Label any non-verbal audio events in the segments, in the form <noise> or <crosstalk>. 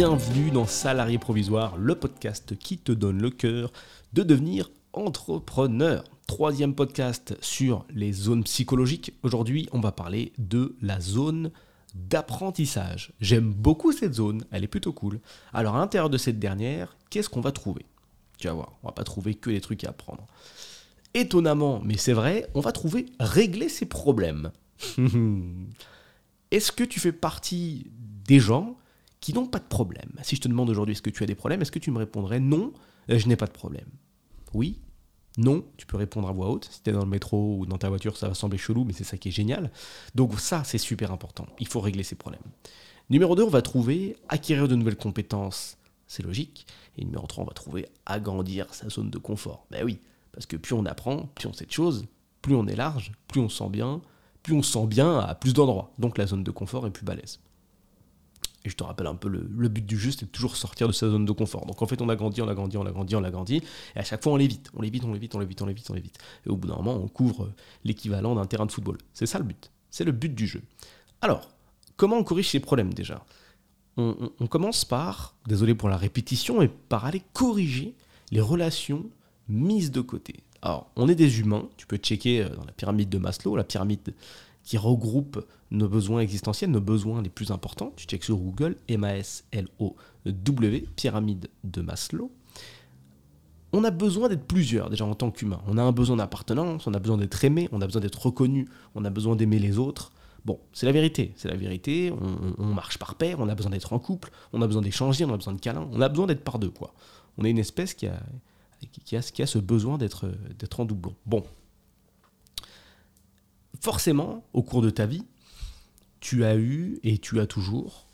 bienvenue dans Salarié Provisoire, le podcast qui te donne le cœur de devenir entrepreneur. Troisième podcast sur les zones psychologiques. Aujourd'hui, on va parler de la zone d'apprentissage. J'aime beaucoup cette zone, elle est plutôt cool. Alors à l'intérieur de cette dernière, qu'est-ce qu'on va trouver? Tu vas voir, on va pas trouver que des trucs à apprendre. Étonnamment, mais c'est vrai, on va trouver régler ses problèmes. <laughs> Est-ce que tu fais partie des gens qui n'ont pas de problème Si je te demande aujourd'hui est-ce que tu as des problèmes, est-ce que tu me répondrais non, je n'ai pas de problème Oui non, tu peux répondre à voix haute. Si tu es dans le métro ou dans ta voiture, ça va sembler chelou, mais c'est ça qui est génial. Donc ça, c'est super important. Il faut régler ces problèmes. Numéro 2, on va trouver acquérir de nouvelles compétences. C'est logique. Et numéro 3, on va trouver agrandir sa zone de confort. Ben oui, parce que plus on apprend, plus on sait de choses, plus on est large, plus on sent bien, plus on sent bien à plus d'endroits. Donc la zone de confort est plus balèze. Et je te rappelle un peu le, but du jeu, c'est de toujours sortir de sa zone de confort. Donc en fait, on a grandi, on a grandi, on a grandi, on a grandi. Et à chaque fois, on l'évite, on l'évite, on l'évite, on l'évite, on l'évite, on l'évite. Et au bout d'un moment, on couvre l'équivalent d'un terrain de football. C'est ça le but. C'est le but du jeu. Alors, comment on corrige ces problèmes déjà? On, on, commence par, désolé pour la répétition, et par aller corriger les relations mises de côté. Alors, on est des humains, tu peux checker euh, dans la pyramide de Maslow, la pyramide qui regroupe nos besoins existentiels, nos besoins les plus importants. Tu checkes sur Google, M-A-S-L-O-W, pyramide de Maslow. On a besoin d'être plusieurs déjà en tant qu'humain. On a un besoin d'appartenance, on a besoin d'être aimé, on a besoin d'être reconnu, on a besoin d'aimer les autres. Bon, c'est la vérité, c'est la vérité. On, marche par paire, on a besoin d'être en couple, on a besoin d'échanger, on a besoin de câlins, on a besoin d'être par deux, quoi. On est une espèce qui a, qui a, ce besoin d'être en doublon. Bon, forcément, au cours de ta vie, tu as eu et tu as toujours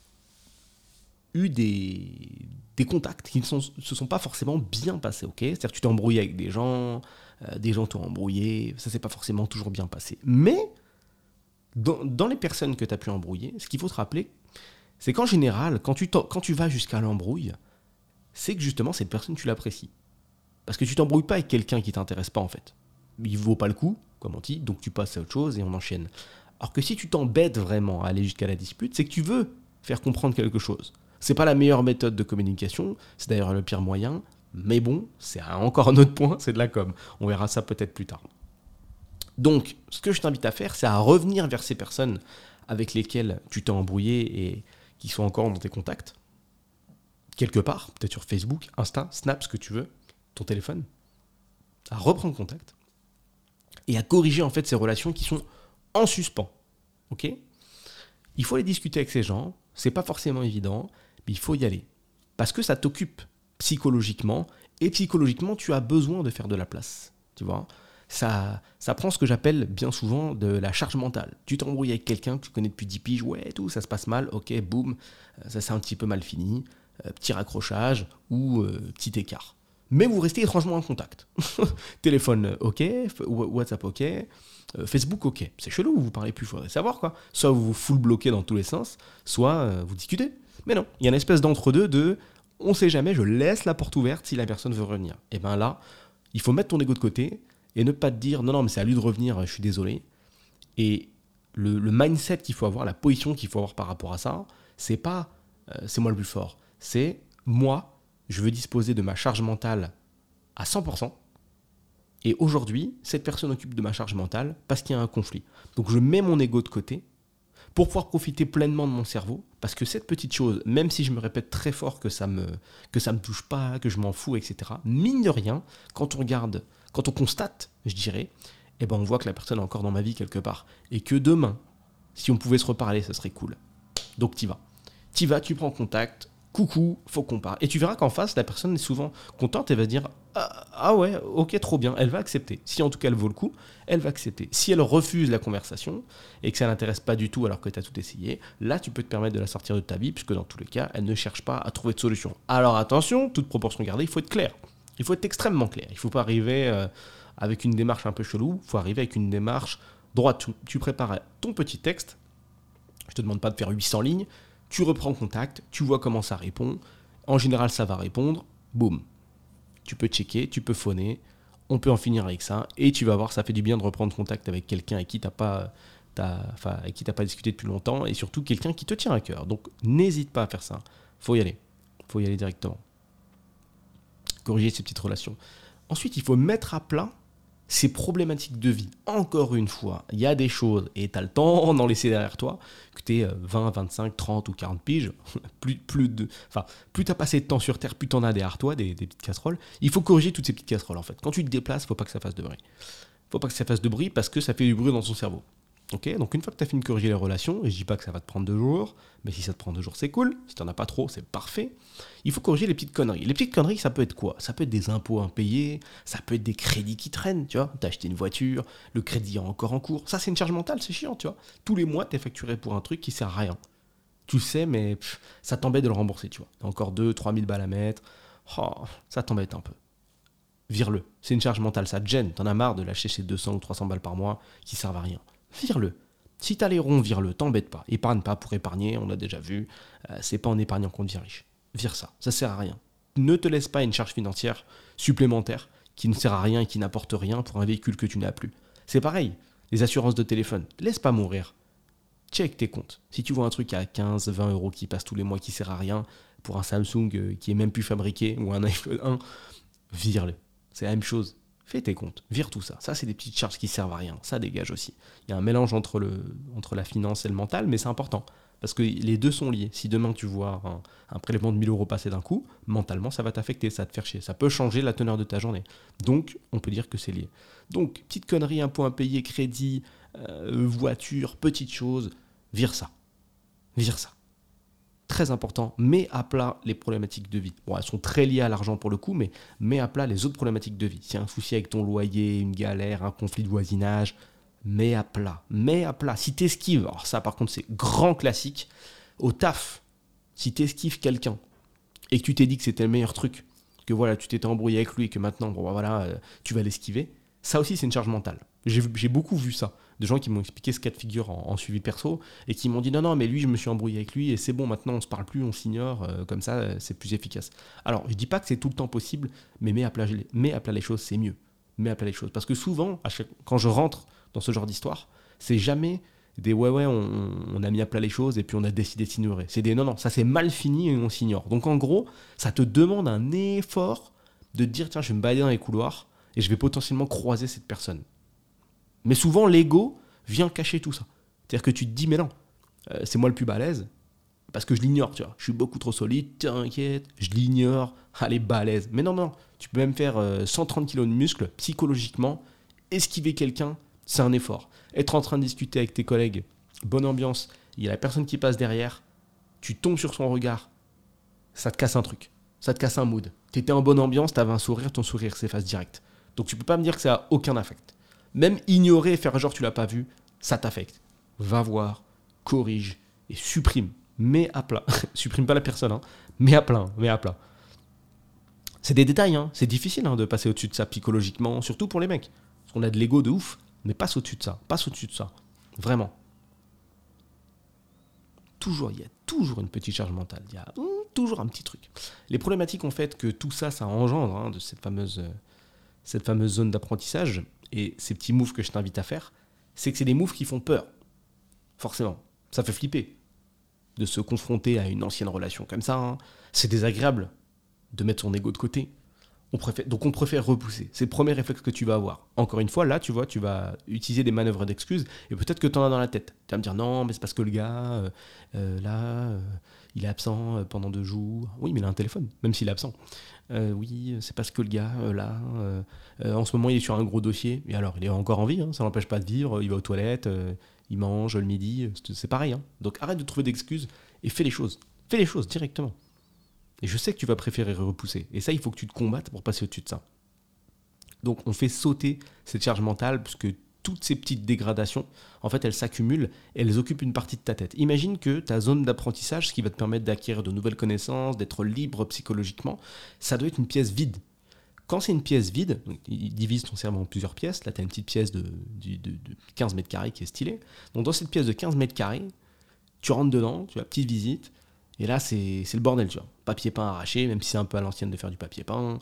eu des, contacts qui ne se sont pas forcément bien passés, ok? C'est-à-dire que tu t'es embrouillé avec des gens, euh, des gens t'ont embrouillé, ça s'est pas forcément toujours bien passé. Mais, dans, les personnes que tu as pu embrouiller, ce qu'il faut te rappeler, c'est qu'en général, quand tu, quand tu vas jusqu'à l'embrouille, c'est que justement, cette personne, tu l'apprécies. Parce que tu t'embrouilles pas avec quelqu'un qui t'intéresse pas, en fait. Il vaut pas le coup, comme on dit, donc tu passes à autre chose et on enchaîne. Alors que si tu t'embêtes vraiment à aller jusqu'à la dispute, c'est que tu veux faire comprendre quelque chose. C'est pas la meilleure méthode de communication, c'est d'ailleurs le pire moyen, mais bon, c'est encore un autre point, <laughs> c'est de la com. On verra ça peut-être plus tard. Donc, ce que je t'invite à faire, c'est à revenir vers ces personnes avec lesquelles tu t'es embrouillé et qui sont encore dans tes contacts, quelque part, peut-être sur Facebook, Insta, Snap, ce que tu veux, ton téléphone, à reprendre contact et à corriger en fait ces relations qui sont en suspens. Il faut aller discuter avec ces gens, c'est pas forcément évident, mais il faut y aller. Parce que ça t'occupe psychologiquement, et psychologiquement, tu as besoin de faire de la place. Tu vois? Ça, ça prend ce que j'appelle bien souvent de la charge mentale. Tu t'embrouilles avec quelqu'un que tu connais depuis 10 piges, ouais, tout, ça se passe mal, ok, boum, euh, ça s'est un petit peu mal fini, euh, petit raccrochage ou euh, petit écart mais vous restez étrangement en contact. <laughs> Téléphone, ok, WhatsApp, ok, euh, Facebook, ok. C'est chelou, vous parlez plus, il faudrait savoir quoi. Soit vous vous full bloquez dans tous les sens, soit euh, vous discutez. Mais non, il y a une espèce d'entre-deux de on sait jamais, je laisse la porte ouverte si la personne veut revenir. Et bien là, il faut mettre ton ego de côté et ne pas te dire non, non, mais c'est à lui de revenir, je suis désolé. Et le, mindset qu'il faut avoir, la position qu'il faut avoir par rapport à ça, c'est pas euh, c'est moi le plus fort, c'est moi, je veux disposer de ma charge mentale à 100%. Et aujourd'hui, cette personne occupe de ma charge mentale parce qu'il y a un conflit. Donc je mets mon ego de côté pour pouvoir profiter pleinement de mon cerveau, parce que cette petite chose, même si je me répète très fort que ça me me touche pas, que je m'en fous, etc. Mine de rien, quand on regarde, quand on constate, je dirais, eh ben on voit que la personne est encore dans ma vie quelque part, et que demain, si on pouvait se reparler, ça serait cool. Donc t'y vas, t'y vas, tu prends contact, coucou, faut qu'on parle. Et tu verras qu'en face, la personne est souvent contente et va dire ah, ah, ouais, ok, trop bien, elle va accepter. Si en tout cas elle vaut le coup, elle va accepter. Si elle refuse la conversation et que ça n'intéresse pas du tout alors que tu as tout essayé, là tu peux te permettre de la sortir de ta vie, puisque dans tous les cas, elle ne cherche pas à trouver de solution. Alors attention, toute proportion gardée, il faut être clair. Il faut être extrêmement clair. Il faut pas arriver euh, avec une démarche un peu chelou, il faut arriver avec une démarche droite. Tu prépares ton petit texte, je te demande pas de faire 800 lignes, tu reprends contact, tu vois comment ça répond. En général, ça va répondre. Boum. Tu peux checker, tu peux phoner. On peut en finir avec ça. Et tu vas voir, ça fait du bien de reprendre contact avec quelqu'un avec qui tu n'as pas, enfin, qui pas discuté depuis longtemps. Et surtout quelqu'un qui te tient à cœur. Donc n'hésite pas à faire ça. faut y aller. faut y aller directement. Corriger ces petites relations. Ensuite, il faut mettre à plat ces problématiques de vie. Encore une fois, il y a des choses, et tu le temps d'en laisser derrière toi, que tu es 20, 25, 30 ou 40 piges, <laughs> plus, plus de. Enfin, plus tu as passé de temps sur Terre, plus tu en as derrière toi, des, des, petites casseroles. Il faut corriger toutes ces petites casseroles en fait. Quand tu te déplaces, faut pas que ça fasse de bruit. faut pas que ça fasse de bruit parce que ça fait du bruit dans ton cerveau. Ok, donc une fois que tu as fini de corriger les relations, et je dis pas que ça va te prendre deux jours, mais si ça te prend deux jours, c'est cool. Si tu n'en as pas trop, c'est parfait. Il faut corriger les petites conneries. Les petites conneries, ça peut être quoi? Ça peut être des impôts impayés, ça peut être des crédits qui traînent, tu vois. T'as acheté une voiture, le crédit est encore en cours. Ça, c'est une charge mentale, c'est chiant, tu vois. Tous les mois, tu es facturé pour un truc qui sert à rien. Tu sais, mais ça t'embête de le rembourser, tu vois. T'as encore 2 3 000 balles à mettre. Oh, ça t'embête un peu. Vire-le. C'est une charge mentale, ça te gêne. T'en as marre de lâcher ces 200 ou 300 balles par mois qui servent à rien vire-le. Si t'as les ronds, vire-le, t'embête pas. Épargne pas pour épargner, on l'a déjà vu. Euh, c'est pas en épargnant qu'on devient riche. Vire ça, ça sert à rien. Ne te laisse pas une charge financière supplémentaire qui ne sert à rien et qui n'apporte rien pour un véhicule que tu n'as plus. C'est pareil, les assurances de téléphone, laisse pas mourir. Check tes comptes. Si tu vois un truc à 15, 20 euros qui passe tous les mois qui sert à rien pour un Samsung euh, qui est même plus fabriqué ou un iPhone 1, vire-le. C'est la même chose. Fais tes comptes, vire tout ça. Ça, c'est des petites charges qui servent à rien. Ça dégage aussi. Il y a un mélange entre, la finance et le mental, mais c'est important. Parce que les deux sont liés. Si demain tu vois un, prélèvement de 1000 euros passer d'un coup, mentalement, ça va t'affecter, ça va te faire chier. Ça peut changer la teneur de ta journée. Donc, on peut dire que c'est lié. Donc, petite connerie, un point payé, crédit, euh, voiture, petite chose, vire ça. Vire ça très important, mets à plat les problématiques de vie. Bon, elles sont très liées à l'argent pour le coup, mais mets à plat les autres problématiques de vie. Si y a un souci avec ton loyer, une galère, un conflit de voisinage, mets à plat. Mets à plat. Si t'esquives, alors ça par contre c'est grand classique, au taf, si t'esquives quelqu'un et que tu t'es dit que c'était le meilleur truc, que voilà, tu t'étais embrouillé avec lui et que maintenant, bon, bah, voilà, euh, tu vas l'esquiver, ça aussi c'est une charge mentale. J'ai beaucoup vu ça de gens qui m'ont expliqué ce cas de figure en, suivi perso et qui m'ont dit non, non, mais lui, je me suis embrouillé avec lui et c'est bon, maintenant on se parle plus, on s'ignore, euh, comme ça euh, c'est plus efficace. Alors, je dis pas que c'est tout le temps possible, mais mets à plat, les choses, c'est mieux. Mets à plat les choses. Parce que souvent, quand je rentre dans ce genre d'histoire, c'est jamais des ouais, ouais, on, a mis à plat les choses et puis on a décidé de s'ignorer. C'est des non, non, ça c'est mal fini et on s'ignore. Donc en gros, ça te demande un effort de dire tiens, je vais me balader dans les couloirs et je vais potentiellement croiser cette personne. Mais souvent, l'ego vient cacher tout ça. C'est-à-dire que tu te dis, mais non, euh, c'est moi le plus balèze, parce que je l'ignore, tu vois. Je suis beaucoup trop solide, t'inquiète, je l'ignore, <laughs> allez, balèze. Mais non, non, tu peux même faire 130 euh, kilos de muscles psychologiquement, esquiver quelqu'un, c'est un effort. Être en train de discuter avec tes collègues, bonne ambiance, il y a la personne qui passe derrière, tu tombes sur son regard, ça te casse un truc, ça te casse un mood. Tu étais en bonne ambiance, tu avais un sourire, ton sourire s'efface direct. Donc tu peux pas me dire que ça a aucun affect. Même ignorer et faire genre tu l'as pas vu, ça t'affecte. Va voir, corrige et supprime. Mets à plat. <laughs> supprime pas la personne, hein. Mets à plat, mets à plat. C'est des détails, hein. C'est difficile hein, de passer au-dessus de ça psychologiquement, surtout pour les mecs. Parce qu'on a de l'ego de ouf, mais passe au-dessus de ça. Passe au-dessus de ça. Vraiment. Toujours, il y a toujours une petite charge mentale. Il y a toujours un petit truc. Les problématiques ont fait que tout ça, ça engendre hein, de cette fameuse, cette fameuse zone d'apprentissage et ces petits moves que je t'invite à faire, c'est que c'est des moves qui font peur. Forcément. Ça fait flipper de se confronter à une ancienne relation comme ça. Hein. C'est désagréable de mettre son ego de côté. Donc on préfère repousser. C'est le premier réflexe que tu vas avoir. Encore une fois, là, tu vois, tu vas utiliser des manœuvres d'excuses et peut-être que tu en as dans la tête. Tu vas me dire non, mais c'est parce que le gars, euh, euh, là, euh, il est absent pendant deux jours. Oui, mais il a un téléphone, même s'il est absent. Oui, c'est parce que le gars, là, en ce moment, il est sur un gros dossier. Et alors, il est encore en vie, hein, ça n'empêche pas de vivre. Il va aux toilettes, il mange le midi, c'est pareil. Hein. Donc arrête de trouver d'excuses et fais les choses. Fais les choses directement. Et je sais que tu vas préférer repousser. Et ça, il faut que tu te combattes pour passer au-dessus de ça. Donc on fait sauter cette charge mentale, puisque toutes ces petites dégradations, en fait, elles s'accumulent elles occupent une partie de ta tête. Imagine que ta zone d'apprentissage, ce qui va te permettre d'acquérir de nouvelles connaissances, d'être libre psychologiquement, ça doit être une pièce vide. Quand c'est une pièce vide, il divise ton cerveau en plusieurs pièces. Là, tu as une petite pièce de, 15 mètres carrés qui est stylée. Donc, dans cette pièce de 15 mètres carrés, tu rentres dedans, tu as petite visite, et là, c'est le bordel, tu vois. Papier peint arraché, même si c'est un peu à l'ancienne de faire du papier peint.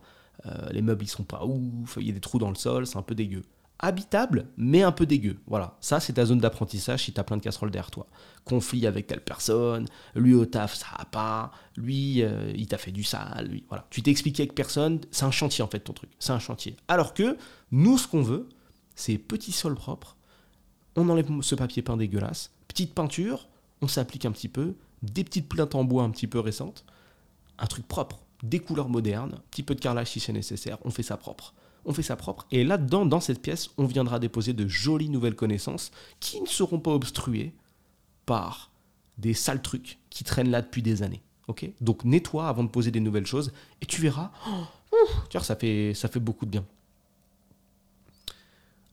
Euh, les meubles, ils sont pas ouf, il y a des trous dans le sol, c'est un peu dégueu habitable, mais un peu dégueu. Voilà, ça c'est ta zone d'apprentissage si tu as plein de casseroles derrière toi. Conflit avec telle personne, lui au taf ça va pas, lui euh, il t'a fait du sale. Voilà, tu t'es expliqué avec personne, c'est un chantier en fait ton truc, c'est un chantier. Alors que nous ce qu'on veut, c'est petit sol propre, on enlève ce papier peint dégueulasse, petite peinture, on s'applique un petit peu, des petites plaintes en bois un petit peu récentes, un truc propre, des couleurs modernes, un petit peu de carrelage si c'est nécessaire, on fait ça propre on fait ça propre. Et là-dedans, dans cette pièce, on viendra déposer de jolies nouvelles connaissances qui ne seront pas obstruées par des sales trucs qui traînent là depuis des années. ok? Donc nettoie avant de poser des nouvelles choses et tu verras, oh, ça fait, ça fait beaucoup de bien.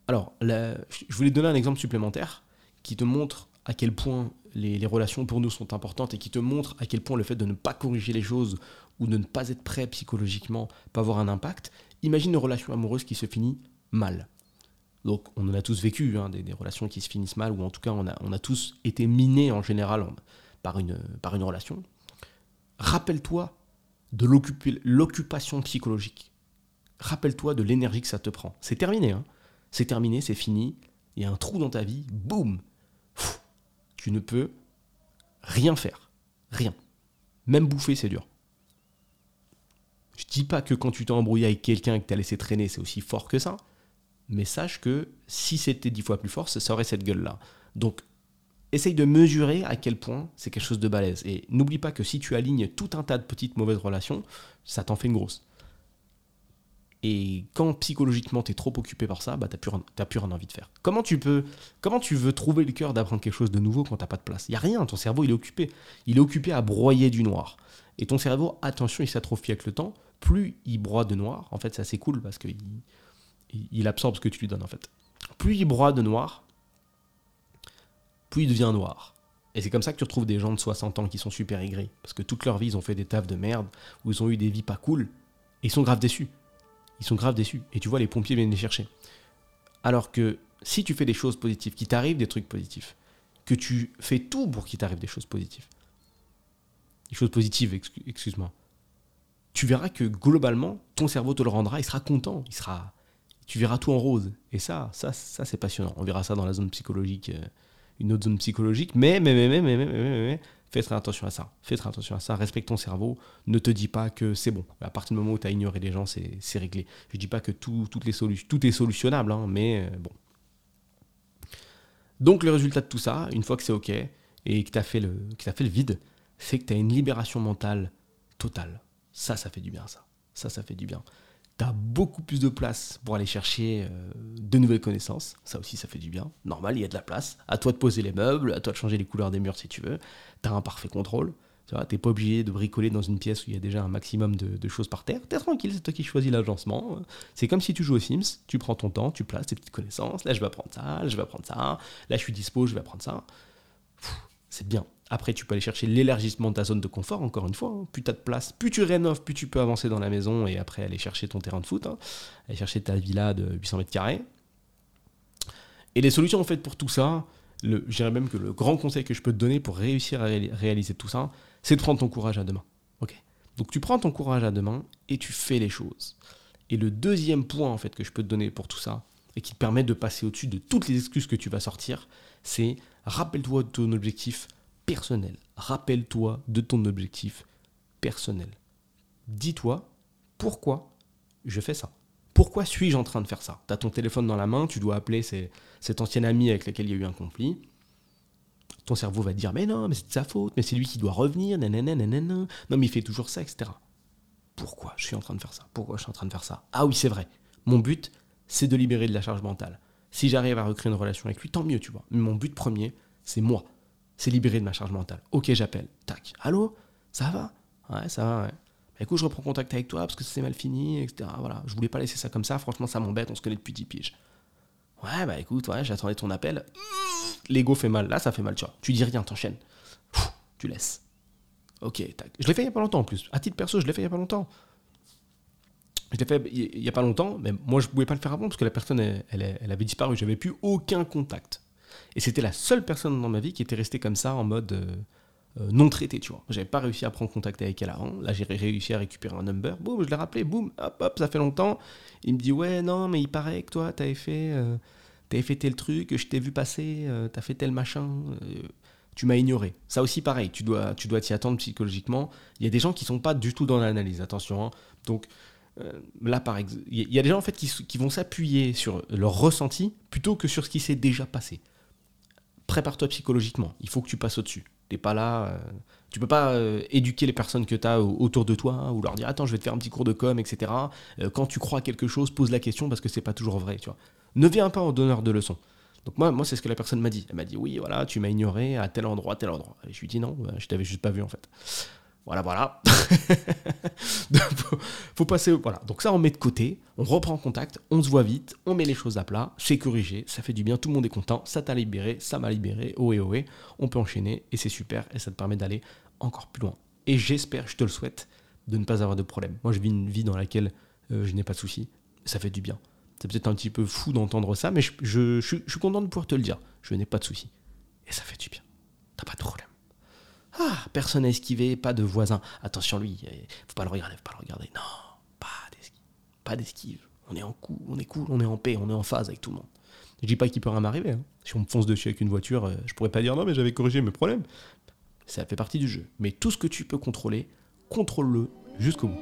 Alors, je voulais donner un exemple supplémentaire qui te montre à quel point les, relations pour nous sont importantes et qui te montre à quel point le fait de ne pas corriger les choses ou de ne pas être prêt psychologiquement peut avoir un impact. Imagine une relation amoureuse qui se finit mal. Donc on en a tous vécu, hein, des, relations qui se finissent mal, ou en tout cas on a, on a tous été minés en général par, une, par une relation. Rappelle-toi de l'occupation psychologique. Rappelle-toi de l'énergie que ça te prend. C'est terminé, hein. c'est terminé, c'est fini. Il y a un trou dans ta vie, boum Tu ne peux rien faire. Rien. Même bouffer, c'est dur. Je dis pas que quand tu t'es embrouillé avec quelqu'un et que tu as laissé traîner, c'est aussi fort que ça. Mais sache que si c'était dix fois plus fort, ça aurait cette gueule-là. Donc, essaye de mesurer à quel point c'est quelque chose de balèze. Et n'oublie pas que si tu alignes tout un tas de petites mauvaises relations, ça t'en fait une grosse. Et quand psychologiquement tu es trop occupé par ça, bah t'as plus, rien envie de faire. Comment tu peux, comment tu veux trouver le cœur d'apprendre quelque chose de nouveau quand t'as pas de place? Il y a rien, ton cerveau il est occupé. Il est occupé à broyer du noir. Et ton cerveau, attention, il s'atrophie avec le temps. Plus il broie de noir, en fait, c'est assez cool parce qu'il il absorbe ce que tu lui donnes, en fait. Plus il broie de noir, plus il devient noir. Et c'est comme ça que tu retrouves des gens de 60 ans qui sont super aigris. Parce que toute leur vie, ils ont fait des tafs de merde, où ils ont eu des vies pas cool, et ils sont grave déçus. Ils sont grave déçus. Et tu vois, les pompiers viennent les chercher. Alors que si tu fais des choses positives, qu'il t'arrive des trucs positifs, que tu fais tout pour qu'il t'arrive des choses positives, des choses positives, excuse-moi, tu verras que globalement, ton cerveau te le rendra, il sera content, il sera, tu verras tout en rose. Et ça, ça, ça c'est passionnant. On verra ça dans la zone psychologique, euh, une autre zone psychologique. Mais, mais, mais, mais, mais, mais, mais, mais fais très attention à ça. Fais très attention à ça. Respecte ton cerveau. Ne te dis pas que c'est bon. À partir du moment où tu as ignoré les gens, c'est réglé. Je dis pas que tout, toutes les tout est solutionnable, hein, mais euh, bon. Donc le résultat de tout ça, une fois que c'est OK et que tu as, as fait le vide, c'est que tu as une libération mentale totale. Ça, ça fait du bien, ça. Ça, ça fait du bien. Tu as beaucoup plus de place pour aller chercher euh, de nouvelles connaissances. Ça aussi, ça fait du bien. Normal, il y a de la place. À toi de poser les meubles, à toi de changer les couleurs des murs si tu veux. Tu as un parfait contrôle. Tu n'es pas obligé de bricoler dans une pièce où il y a déjà un maximum de, choses par terre. T'es tranquille, c'est toi qui choisis l'agencement. C'est comme si tu joues aux Sims, tu prends ton temps, tu places tes petites connaissances. Là, je vais apprendre ça, là, je vais apprendre ça. Là, je suis dispo, je vais apprendre ça. C'est bien. Après, tu peux aller chercher l'élargissement de ta zone de confort, encore une fois. Hein. Plus tu as de place, plus tu rénoves, plus tu peux avancer dans la maison et après aller chercher ton terrain de foot, hein. aller chercher ta villa de 800 mètres carrés. Et les solutions en fait pour tout ça, je dirais même que le grand conseil que je peux te donner pour réussir à réaliser tout ça, c'est de prendre ton courage à deux mains. Ok Donc tu prends ton courage à deux mains et tu fais les choses. Et le deuxième point en fait que je peux te donner pour tout ça, et qui te permet de passer au-dessus de toutes les excuses que tu vas sortir, c'est rappelle-toi de ton objectif personnel. Rappelle-toi de ton objectif personnel. Dis-toi pourquoi je fais ça. Pourquoi suis-je en train de faire ça? Tu as ton téléphone dans la main, tu dois appeler cet ancien ami avec lequel il y a eu un conflit. Ton cerveau va te dire Mais non, mais c'est de sa faute, mais c'est lui qui doit revenir, nanana. Non, mais il fait toujours ça, etc. Pourquoi je suis en train de faire ça? Pourquoi je suis en train de faire ça? Ah oui, c'est vrai. Mon but, c'est de libérer de la charge mentale. Si j'arrive à recréer une relation avec lui, tant mieux, tu vois. Mais mon but premier, c'est moi c'est libéré de ma charge mentale. Ok, j'appelle. Tac. Allô? Ça va? Ouais, ça va, ouais. Bah, écoute, je reprends contact avec toi parce que ça s'est mal fini, etc. Voilà. Je voulais pas laisser ça comme ça. Franchement, ça m'embête. On se connaît depuis 10 piges. Ouais, bah écoute, ouais, j'attendais ton appel. L'ego fait mal. Là, ça fait mal, tu vois. Tu dis rien, t'enchaînes. Tu laisses. Ok, tac. Je l'ai fait il y a pas longtemps en plus. À titre perso, je l'ai fait il y a pas longtemps. Je l'ai fait il y a pas longtemps, mais moi je pouvais pas le faire avant parce que la personne elle, elle avait disparu. J'avais plus aucun contact. Et c'était la seule personne dans ma vie qui était restée comme ça, en mode, euh, euh, non traité, tu vois. J'avais pas réussi à prendre contact avec elle avant. Là, j'ai réussi à récupérer un number. Boum, je l'ai rappelé, boum, hop, hop, ça fait longtemps. Il me dit, ouais, non, mais il paraît que toi, t'avais fait, euh, t'avais fait tel truc, je t'ai vu passer, euh, t'as fait tel machin. tu m'as ignoré. Ça aussi, pareil, tu dois tu dois t'y attendre psychologiquement. Il y a des gens qui sont pas du tout dans l'analyse, attention. Hein. Donc, là, par exemple, il y a des gens en fait qui vont s'appuyer sur leur ressenti plutôt que sur ce qui s'est déjà passé. Prépare-toi psychologiquement. Il faut que tu passes au-dessus pas là. Euh, tu peux pas euh, éduquer les personnes que tu as autour de toi ou leur dire attends, je vais te faire un petit cours de com, etc. Euh, quand tu crois quelque chose, pose la question parce que c'est pas toujours vrai. Ne viens pas en donneur de leçons. Donc moi, moi c'est ce que la personne m'a dit. Elle m'a dit oui, voilà, tu m'as ignoré à tel endroit, tel endroit. Et je lui dit non, je t'avais juste pas vu en fait. Voilà, voilà. <laughs> faut, passer. Voilà. Donc ça, on met de côté, on reprend contact, on se voit vite, on met les choses à plat, c'est corrigé, ça fait du bien, tout le monde est content, ça t'a libéré, ça m'a libéré, ohé ohé, on peut enchaîner et c'est super et ça te permet d'aller encore plus loin. Et j'espère, je te le souhaite, de ne pas avoir de problème. Moi, je vis une vie dans laquelle euh, je n'ai pas de soucis, ça fait du bien. C'est peut-être un petit peu fou d'entendre ça, mais je suis content de pouvoir te le dire. Je n'ai pas de soucis. Et ça fait du bien. T'as pas de problème. Ah, personne n'a esquivé, pas de voisin. Attention, lui, faut pas le regarder, faut pas le regarder. Non, pas d'esquive. Pas d'esquive. On est en coup, on est cool, on est en paix, on est en phase avec tout le monde. Je dis pas qu'il peut rien m'arriver. Hein. Si on me fonce dessus avec une voiture, euh, je pourrais pas dire non, mais j'avais corrigé mes problèmes. Ça fait partie du jeu. Mais tout ce que tu peux contrôler, contrôle-le jusqu'au bout.